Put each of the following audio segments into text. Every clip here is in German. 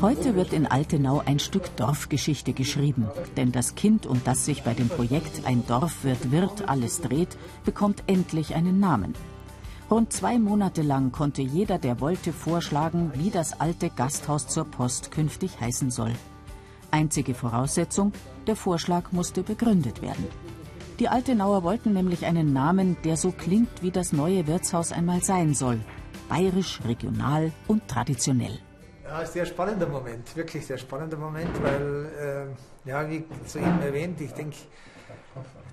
Heute wird in Altenau ein Stück Dorfgeschichte geschrieben, denn das Kind, um das sich bei dem Projekt Ein Dorf wird wird alles dreht, bekommt endlich einen Namen. Rund zwei Monate lang konnte jeder, der wollte, vorschlagen, wie das alte Gasthaus zur Post künftig heißen soll. Einzige Voraussetzung, der Vorschlag musste begründet werden. Die Altenauer wollten nämlich einen Namen, der so klingt, wie das neue Wirtshaus einmal sein soll. Bayerisch, regional und traditionell. Ja, sehr spannender Moment, wirklich sehr spannender Moment, weil, äh, ja, wie soeben erwähnt, ich denke,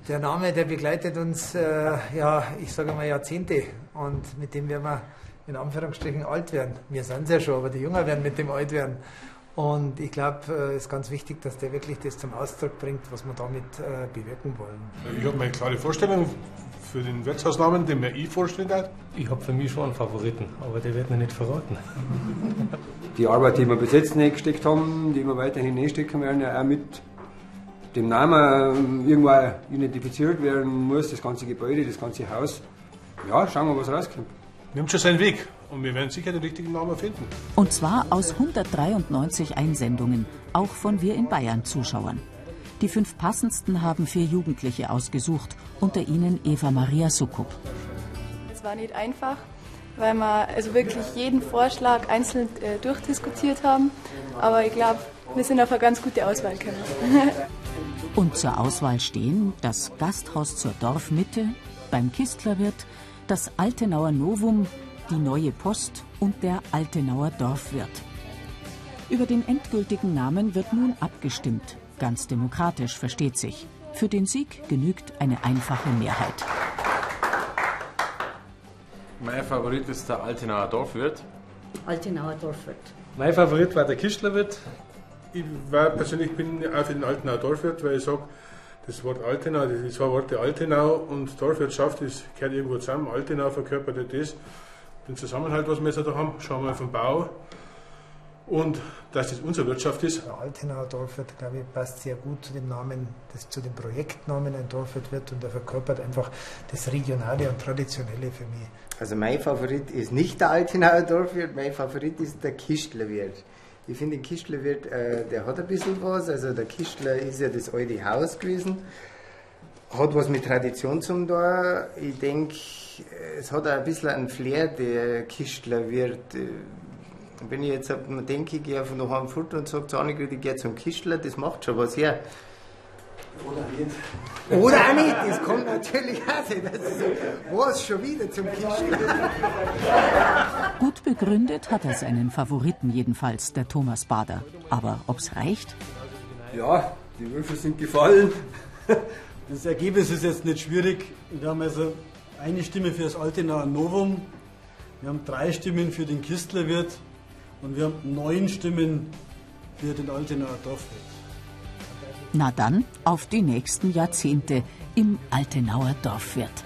der Name, der begleitet uns, äh, ja, ich sage mal Jahrzehnte und mit dem werden wir in Anführungsstrichen alt werden. Wir sind es ja schon, aber die Jünger werden mit dem alt werden. Und ich glaube, es äh, ist ganz wichtig, dass der wirklich das zum Ausdruck bringt, was wir damit äh, bewirken wollen. Ich habe meine klare Vorstellung für den Wirtshausnamen, den mir ich vorstellen darf. Ich habe für mich schon einen Favoriten, aber der wird mir nicht verraten. Die Arbeit, die wir bis jetzt gesteckt haben, die wir weiterhin stecken werden, ja auch mit dem Namen irgendwo identifiziert werden muss, das ganze Gebäude, das ganze Haus. Ja, schauen wir, was rauskommt. Nimmt schon seinen Weg und wir werden sicher den richtigen Namen finden. Und zwar aus 193 Einsendungen, auch von Wir in Bayern Zuschauern. Die fünf passendsten haben vier Jugendliche ausgesucht, unter ihnen Eva Maria Sukup. Es war nicht einfach, weil wir also wirklich jeden Vorschlag einzeln äh, durchdiskutiert haben. Aber ich glaube, wir sind auf eine ganz gute Auswahl gekommen. Und zur Auswahl stehen das Gasthaus zur Dorfmitte, beim Kistlerwirt, das Altenauer Novum, die Neue Post und der Altenauer Dorfwirt. Über den endgültigen Namen wird nun abgestimmt. Ganz demokratisch, versteht sich. Für den Sieg genügt eine einfache Mehrheit. Mein Favorit ist der Altenauer Dorfwirt. Altenauer Dorfwirt. Mein Favorit war der Kistlerwirt. Ich war persönlich bin auch für den Altenauer Dorfwirt, weil ich sage, das Wort Altenau, die zwei Worte Altenau und Dorfwirtschaft, das gehört irgendwo zusammen. Altenau verkörpert das, den Zusammenhalt, was wir jetzt da haben. Schauen wir vom Bau und dass das unsere Wirtschaft ist. Der Altenauer Dorfwirt, glaube ich, passt sehr gut zu dem Namen, das, zu dem Projektnamen ein Dorfwirt wird und er verkörpert einfach das Regionale und Traditionelle für mich. Also mein Favorit ist nicht der Altenauer Dorfwirt, mein Favorit ist der Kistlerwirt. Ich finde den Kistlerwirt, äh, der hat ein bisschen was. Also der Kistler ist ja das alte Haus gewesen. Hat was mit Tradition zum da. Ich denke, es hat auch ein bisschen einen Flair, der Kistlerwirt. Wenn ich jetzt denke, ich gehe von daheim fort und sage zu Annegret, ich gehe zum Kistler, das macht schon was her. Oder nicht. Oder auch nicht, das kommt natürlich auch sein. Das ist, was schon wieder zum Kistler. Gut begründet hat er seinen Favoriten jedenfalls, der Thomas Bader. Aber ob's reicht? Ja, die Würfel sind gefallen. Das Ergebnis ist jetzt nicht schwierig. Wir haben also eine Stimme für das Altenauer Novum, wir haben drei Stimmen für den Kistlerwirt und wir haben neun Stimmen für den Altenauer Dorfwirt. Na dann, auf die nächsten Jahrzehnte im Altenauer Dorfwirt.